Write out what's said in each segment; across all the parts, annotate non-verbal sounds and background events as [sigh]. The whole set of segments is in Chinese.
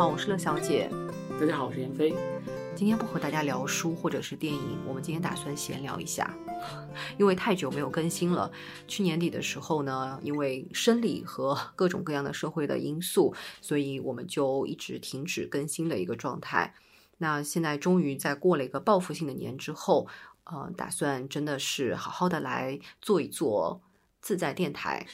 好，我是乐小姐。大家好，我是闫飞。今天不和大家聊书或者是电影，我们今天打算闲聊一下，[laughs] 因为太久没有更新了。去年底的时候呢，因为生理和各种各样的社会的因素，所以我们就一直停止更新的一个状态。那现在终于在过了一个报复性的年之后，呃，打算真的是好好的来做一做自在电台。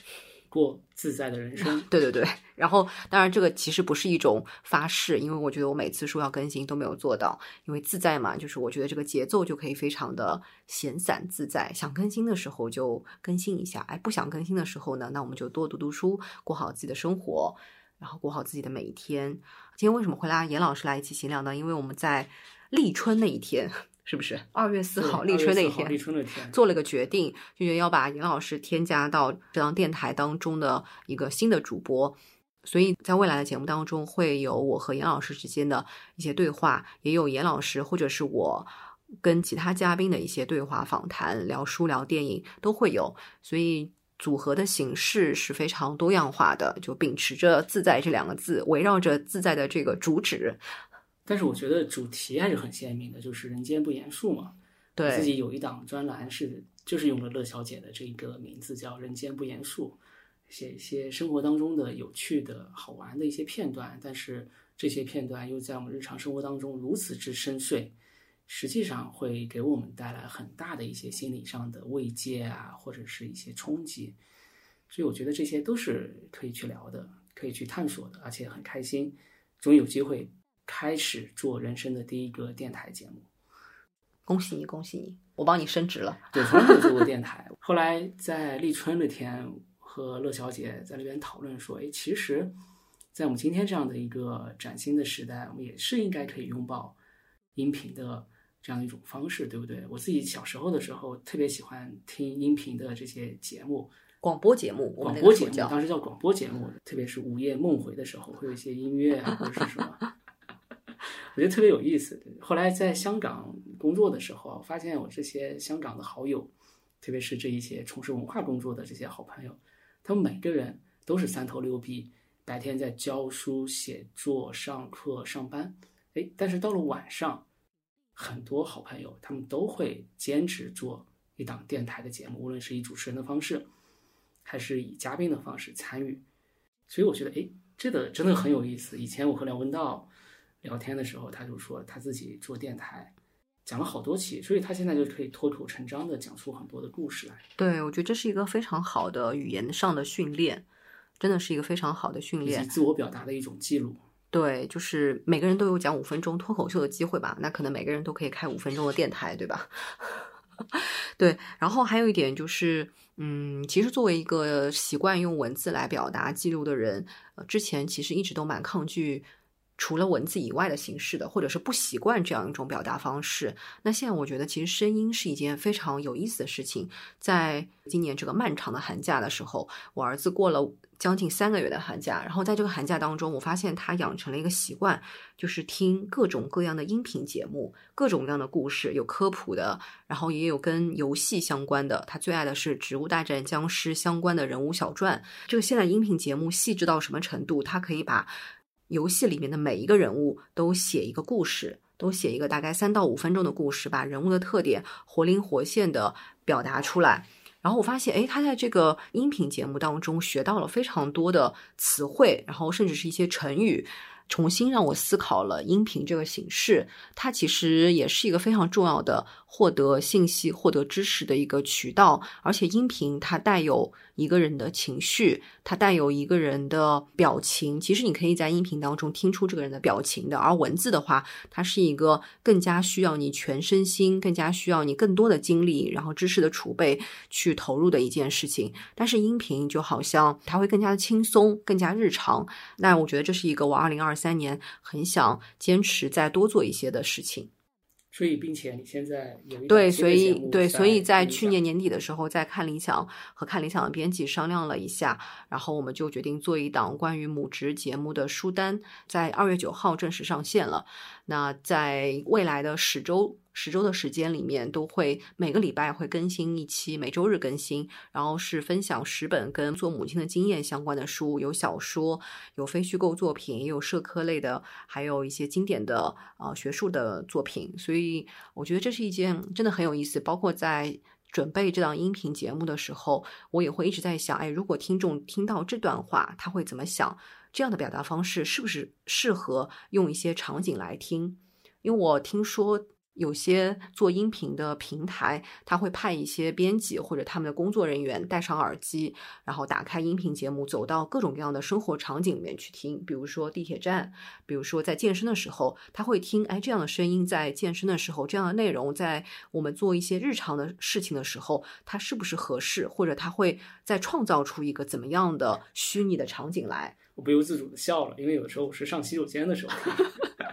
过自在的人生，[laughs] 对对对。然后，当然这个其实不是一种发誓，因为我觉得我每次说要更新都没有做到。因为自在嘛，就是我觉得这个节奏就可以非常的闲散自在。想更新的时候就更新一下，哎，不想更新的时候呢，那我们就多读读书，过好自己的生活，然后过好自己的每一天。今天为什么会拉严老师来一起闲聊呢？因为我们在立春那一天。[laughs] 是不是二月四号立春那一天？立春那天做了个决定，就觉得要把严老师添加到这档电台当中的一个新的主播，所以在未来的节目当中会有我和严老师之间的一些对话，也有严老师或者是我跟其他嘉宾的一些对话访谈，聊书聊电影都会有，所以组合的形式是非常多样化的，就秉持着“自在”这两个字，围绕着“自在”的这个主旨。但是我觉得主题还是很鲜明的，就是人间不言数嘛。对，自己有一档专栏是就是用了乐小姐的这个名字叫“人间不言数”，写一些生活当中的有趣的好玩的一些片段。但是这些片段又在我们日常生活当中如此之深邃，实际上会给我们带来很大的一些心理上的慰藉啊，或者是一些冲击。所以我觉得这些都是可以去聊的，可以去探索的，而且很开心，终于有机会。开始做人生的第一个电台节目，恭喜你，恭喜你！我帮你升职了。对，从来没有做过电台。后来在立春那天和乐小姐在那边讨论说：“哎，其实，在我们今天这样的一个崭新的时代，我们也是应该可以拥抱音频的这样一种方式，对不对？”我自己小时候的时候特别喜欢听音频的这些节目，广播节目，广播节目当时叫广播节目，特别是午夜梦回的时候，会有一些音乐啊，或者是什么。我觉得特别有意思。后来在香港工作的时候，发现我这些香港的好友，特别是这一些从事文化工作的这些好朋友，他们每个人都是三头六臂，白天在教书、写作、上课、上班。哎，但是到了晚上，很多好朋友他们都会兼职做一档电台的节目，无论是以主持人的方式，还是以嘉宾的方式参与。所以我觉得，哎，这个真的很有意思。以前我和梁文道。聊天的时候，他就说他自己做电台，讲了好多期，所以他现在就可以脱口成章的讲出很多的故事来。对，我觉得这是一个非常好的语言上的训练，真的是一个非常好的训练，自我表达的一种记录。对，就是每个人都有讲五分钟脱口秀的机会吧？那可能每个人都可以开五分钟的电台，对吧？[laughs] 对，然后还有一点就是，嗯，其实作为一个习惯用文字来表达记录的人，呃，之前其实一直都蛮抗拒。除了文字以外的形式的，或者是不习惯这样一种表达方式。那现在我觉得，其实声音是一件非常有意思的事情。在今年这个漫长的寒假的时候，我儿子过了将近三个月的寒假，然后在这个寒假当中，我发现他养成了一个习惯，就是听各种各样的音频节目，各种各样的故事，有科普的，然后也有跟游戏相关的。他最爱的是《植物大战僵尸》相关的人物小传。这个现在音频节目细致到什么程度？他可以把。游戏里面的每一个人物都写一个故事，都写一个大概三到五分钟的故事，把人物的特点活灵活现的表达出来。然后我发现，哎，他在这个音频节目当中学到了非常多的词汇，然后甚至是一些成语。重新让我思考了音频这个形式，它其实也是一个非常重要的获得信息、获得知识的一个渠道。而且音频它带有一个人的情绪，它带有一个人的表情。其实你可以在音频当中听出这个人的表情的。而文字的话，它是一个更加需要你全身心、更加需要你更多的精力，然后知识的储备去投入的一件事情。但是音频就好像它会更加的轻松、更加日常。那我觉得这是一个我二零二。三年很想坚持再多做一些的事情，所以并且你现在有对，所以对，所以在去年年底的时候，在看理想和看理想的编辑商量了一下，然后我们就决定做一档关于母职节目的书单，在二月九号正式上线了。那在未来的十周十周的时间里面，都会每个礼拜会更新一期，每周日更新，然后是分享十本跟做母亲的经验相关的书，有小说，有非虚构作品，也有社科类的，还有一些经典的呃学术的作品。所以我觉得这是一件真的很有意思。包括在准备这档音频节目的时候，我也会一直在想，哎，如果听众听到这段话，他会怎么想？这样的表达方式是不是适合用一些场景来听？因为我听说有些做音频的平台，他会派一些编辑或者他们的工作人员戴上耳机，然后打开音频节目，走到各种各样的生活场景里面去听。比如说地铁站，比如说在健身的时候，他会听，哎，这样的声音在健身的时候，这样的内容在我们做一些日常的事情的时候，它是不是合适？或者他会再创造出一个怎么样的虚拟的场景来？我不由自主的笑了，因为有的时候我是上洗手间的时候。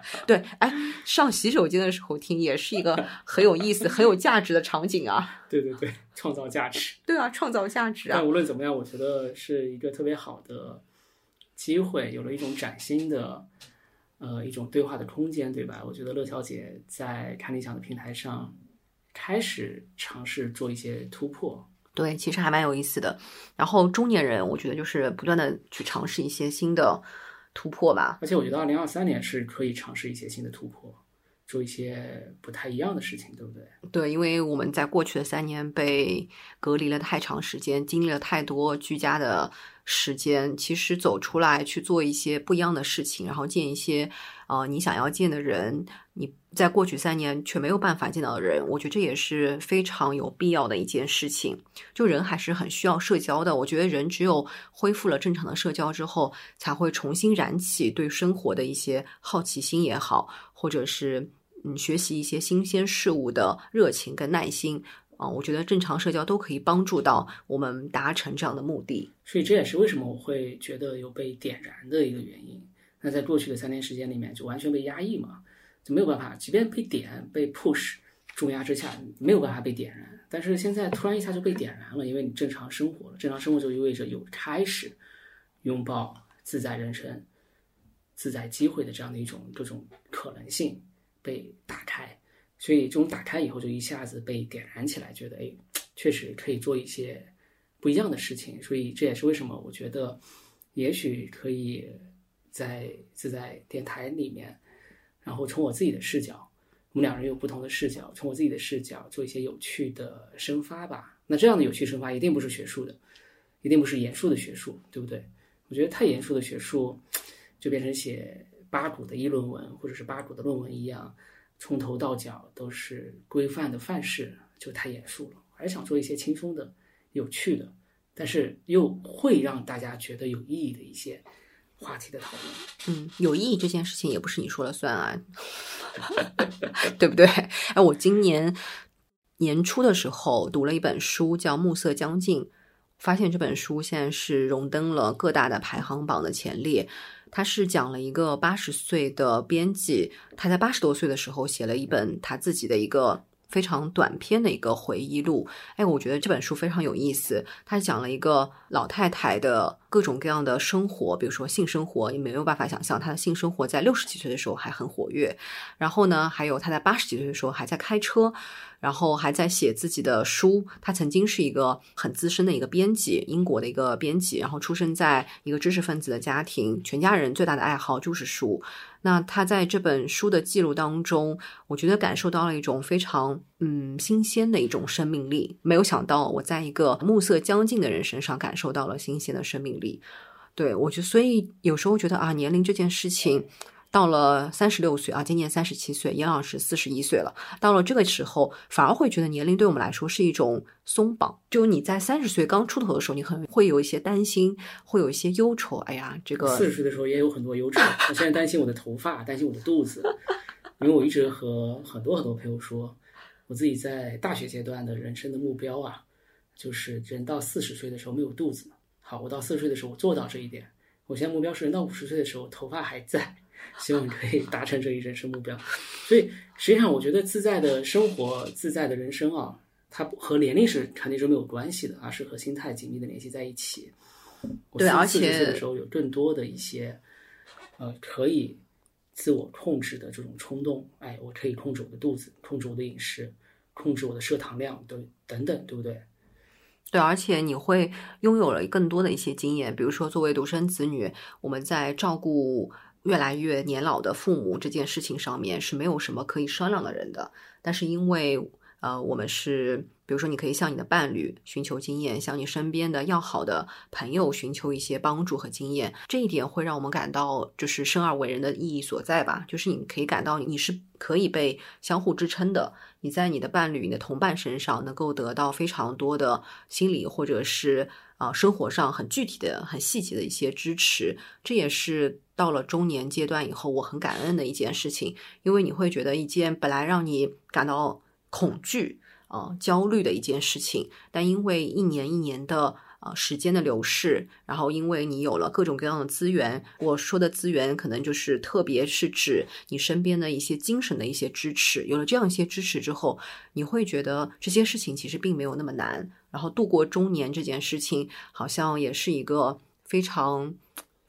[laughs] 对，哎，上洗手间的时候听也是一个很有意思、很有价值的场景啊。[laughs] 对对对，创造价值。对啊，创造价值啊。但无论怎么样，我觉得是一个特别好的机会，有了一种崭新的呃一种对话的空间，对吧？我觉得乐小姐在看理想的平台上开始尝试做一些突破。对，其实还蛮有意思的。然后中年人，我觉得就是不断的去尝试一些新的突破吧。而且我觉得二零二三年是可以尝试一些新的突破，做一些不太一样的事情，对不对？对，因为我们在过去的三年被隔离了太长时间，经历了太多居家的时间，其实走出来去做一些不一样的事情，然后见一些呃你想要见的人，你在过去三年却没有办法见到的人，我觉得这也是非常有必要的一件事情。就人还是很需要社交的，我觉得人只有恢复了正常的社交之后，才会重新燃起对生活的一些好奇心也好，或者是嗯学习一些新鲜事物的热情跟耐心啊、我觉得正常社交都可以帮助到我们达成这样的目的。所以这也是为什么我会觉得有被点燃的一个原因。那在过去的三年时间里面，就完全被压抑嘛，就没有办法，即便被点、被 push 重压之下，没有办法被点燃。但是现在突然一下就被点燃了，因为你正常生活了，正常生活就意味着有开始拥抱自在人生、自在机会的这样的一种各种可能性被打开。所以这种打开以后，就一下子被点燃起来，觉得哎，确实可以做一些不一样的事情。所以这也是为什么我觉得，也许可以在自在电台里面，然后从我自己的视角，我们两人有不同的视角，从我自己的视角做一些有趣的生发吧。那这样的有趣生发一定不是学术的，一定不是严肃的学术，对不对？我觉得太严肃的学术，就变成写八股的议论文或者是八股的论文一样。从头到脚都是规范的范式，就太严肃了。还是想做一些轻松的、有趣的，但是又会让大家觉得有意义的一些话题的讨论。嗯，有意义这件事情也不是你说了算啊，[laughs] 对不对？哎，我今年年初的时候读了一本书，叫《暮色将近》，发现这本书现在是荣登了各大的排行榜的前列。他是讲了一个八十岁的编辑，他在八十多岁的时候写了一本他自己的一个非常短篇的一个回忆录。哎，我觉得这本书非常有意思。他讲了一个老太太的各种各样的生活，比如说性生活，你没有办法想象他的性生活在六十几岁的时候还很活跃。然后呢，还有他在八十几岁的时候还在开车。然后还在写自己的书。他曾经是一个很资深的一个编辑，英国的一个编辑，然后出生在一个知识分子的家庭，全家人最大的爱好就是书。那他在这本书的记录当中，我觉得感受到了一种非常嗯新鲜的一种生命力。没有想到我在一个暮色将近的人身上感受到了新鲜的生命力。对我觉得，所以有时候觉得啊，年龄这件事情。到了三十六岁啊，今年三十七岁，严老师四十一岁了。到了这个时候，反而会觉得年龄对我们来说是一种松绑。就你在三十岁刚出头的时候，你很会有一些担心，会有一些忧愁。哎呀，这个四十岁的时候也有很多忧愁。我现在担心我的头发，担心我的肚子，因为我一直和很多很多朋友说，我自己在大学阶段的人生的目标啊，就是人到四十岁的时候没有肚子。好，我到四十岁的时候我做到这一点。我现在目标是人到五十岁的时候头发还在。[laughs] 希望可以达成这一人生目标，所以实际上我觉得自在的生活、自在的人生啊，它和年龄是肯定是没有关系的，而是和心态紧密的联系在一起。对，而且的时候有更多的一些呃可以自我控制的这种冲动，哎，我可以控制我的肚子，控制我的饮食，控制我的摄糖量，等等等，对不对？对，而且你会拥有了更多的一些经验，比如说作为独生子女，我们在照顾越来越年老的父母这件事情上面是没有什么可以商量的人的，但是因为呃，我们是。比如说，你可以向你的伴侣寻求经验，向你身边的要好的朋友寻求一些帮助和经验。这一点会让我们感到，就是生而为人的意义所在吧。就是你可以感到你是可以被相互支撑的。你在你的伴侣、你的同伴身上能够得到非常多的心理或者是啊生活上很具体的、很细节的一些支持。这也是到了中年阶段以后，我很感恩的一件事情，因为你会觉得一件本来让你感到恐惧。呃，焦虑的一件事情，但因为一年一年的呃时间的流逝，然后因为你有了各种各样的资源，我说的资源可能就是特别是指你身边的一些精神的一些支持，有了这样一些支持之后，你会觉得这些事情其实并没有那么难，然后度过中年这件事情，好像也是一个非常。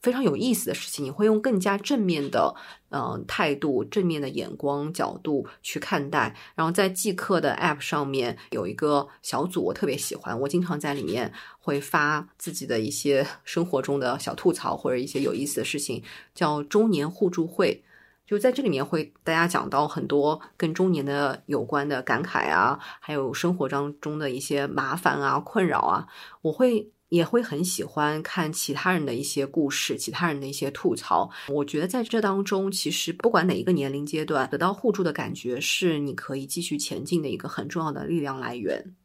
非常有意思的事情，你会用更加正面的嗯态度、正面的眼光角度去看待。然后在即刻的 App 上面有一个小组，我特别喜欢，我经常在里面会发自己的一些 [laughs] 生活中的小吐槽或者一些有意思的事情，叫中年互助会。就在这里面会大家讲到很多跟中年的有关的感慨啊，还有生活当中的一些麻烦啊、困扰啊，我会。也会很喜欢看其他人的一些故事，其他人的一些吐槽。我觉得在这当中，其实不管哪一个年龄阶段，得到互助的感觉是你可以继续前进的一个很重要的力量来源。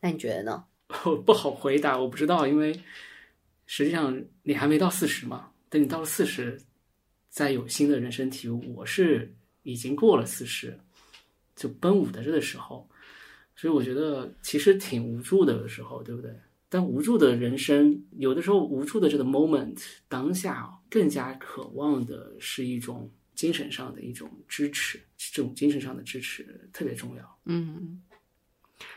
那你觉得呢？我 [laughs] 不好回答，我不知道，因为实际上你还没到四十嘛。等你到了四十，再有新的人生体悟。我是已经过了四十，就奔五的这个时候，所以我觉得其实挺无助的时候，对不对？但无助的人生，有的时候无助的这个 moment 当下，更加渴望的是一种精神上的一种支持，这种精神上的支持特别重要。嗯，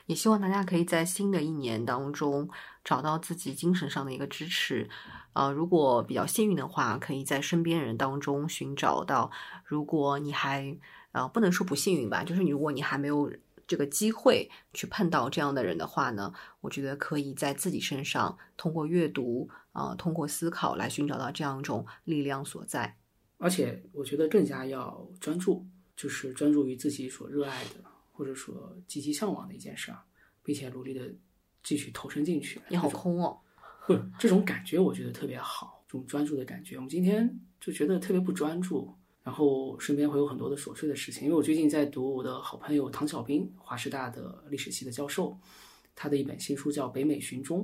也希望大家可以在新的一年当中找到自己精神上的一个支持。呃，如果比较幸运的话，可以在身边人当中寻找到；如果你还呃不能说不幸运吧，就是你如果你还没有。这个机会去碰到这样的人的话呢，我觉得可以在自己身上通过阅读啊，通过思考来寻找到这样一种力量所在。而且我觉得更加要专注，就是专注于自己所热爱的或者说积极向往的一件事儿，并且努力的继续投身进去。你好空哦，[laughs] 不，这种感觉我觉得特别好，这种专注的感觉。我们今天就觉得特别不专注。然后身边会有很多的琐碎的事情，因为我最近在读我的好朋友唐小兵，华师大的历史系的教授，他的一本新书叫《北美寻踪》，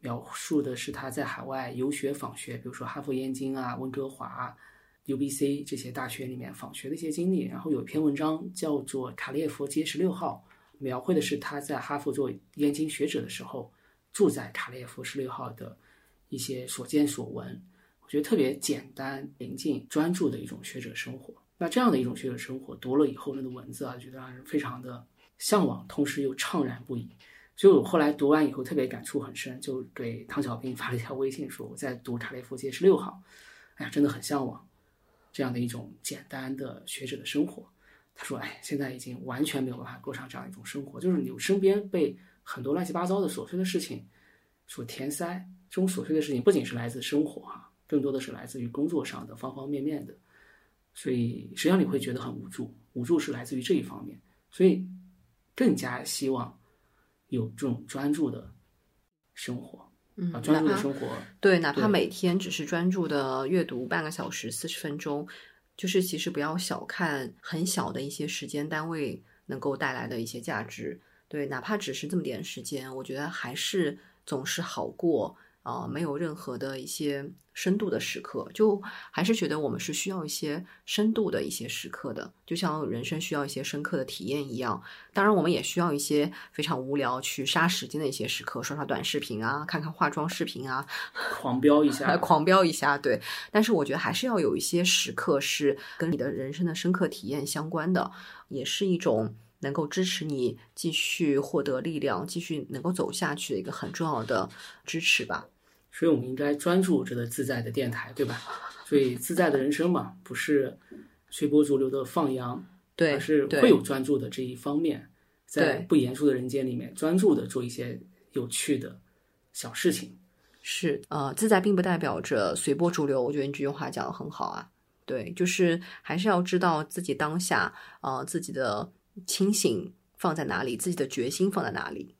描述的是他在海外游学访学，比如说哈佛、燕京啊、温哥华、UBC 这些大学里面访学的一些经历。然后有一篇文章叫做《卡列佛街十六号》，描绘的是他在哈佛做燕京学者的时候，住在卡列佛十六号的一些所见所闻。我觉得特别简单、宁静、专注的一种学者生活。那这样的一种学者生活，读了以后，那个文字啊，觉得让人非常的向往，同时又怅然不已。所以我后来读完以后，特别感触很深，就给唐小兵发了一条微信，说我在读《卡列夫街十六号》，哎呀，真的很向往这样的一种简单的学者的生活。他说：“哎，现在已经完全没有办法过上这样一种生活，就是你身边被很多乱七八糟的琐碎的事情所填塞。这种琐碎的事情不仅是来自生活哈。”更多的是来自于工作上的方方面面的，所以实际上你会觉得很无助，无助是来自于这一方面，所以更加希望有这种专注的生活，嗯，专注的生活，对，哪怕每天只是专注的阅读半个小时、四十分钟，就是其实不要小看很小的一些时间单位能够带来的一些价值，对，哪怕只是这么点时间，我觉得还是总是好过。啊，没有任何的一些深度的时刻，就还是觉得我们是需要一些深度的一些时刻的，就像人生需要一些深刻的体验一样。当然，我们也需要一些非常无聊去杀时间的一些时刻，刷刷短视频啊，看看化妆视频啊，[laughs] 狂飙一下，[laughs] 狂飙一下。对，但是我觉得还是要有一些时刻是跟你的人生的深刻体验相关的，也是一种。能够支持你继续获得力量，继续能够走下去的一个很重要的支持吧。所以，我们应该专注这个自在的电台，对吧？所以自在的人生嘛，不是随波逐流的放羊，对，而是会有专注的这一方面，在不严肃的人间里面，专注的做一些有趣的小事情。是呃，自在并不代表着随波逐流。我觉得你这句话讲的很好啊。对，就是还是要知道自己当下呃自己的清醒放在哪里，自己的决心放在哪里。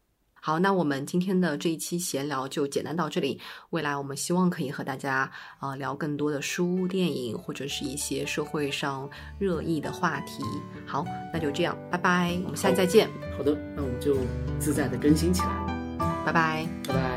好，那我们今天的这一期闲聊就简单到这里。未来我们希望可以和大家呃聊更多的书、电影或者是一些社会上热议的话题。好，那就这样，拜拜，我们下期再见，好的，那我们就自在的更新起来，拜拜。拜拜。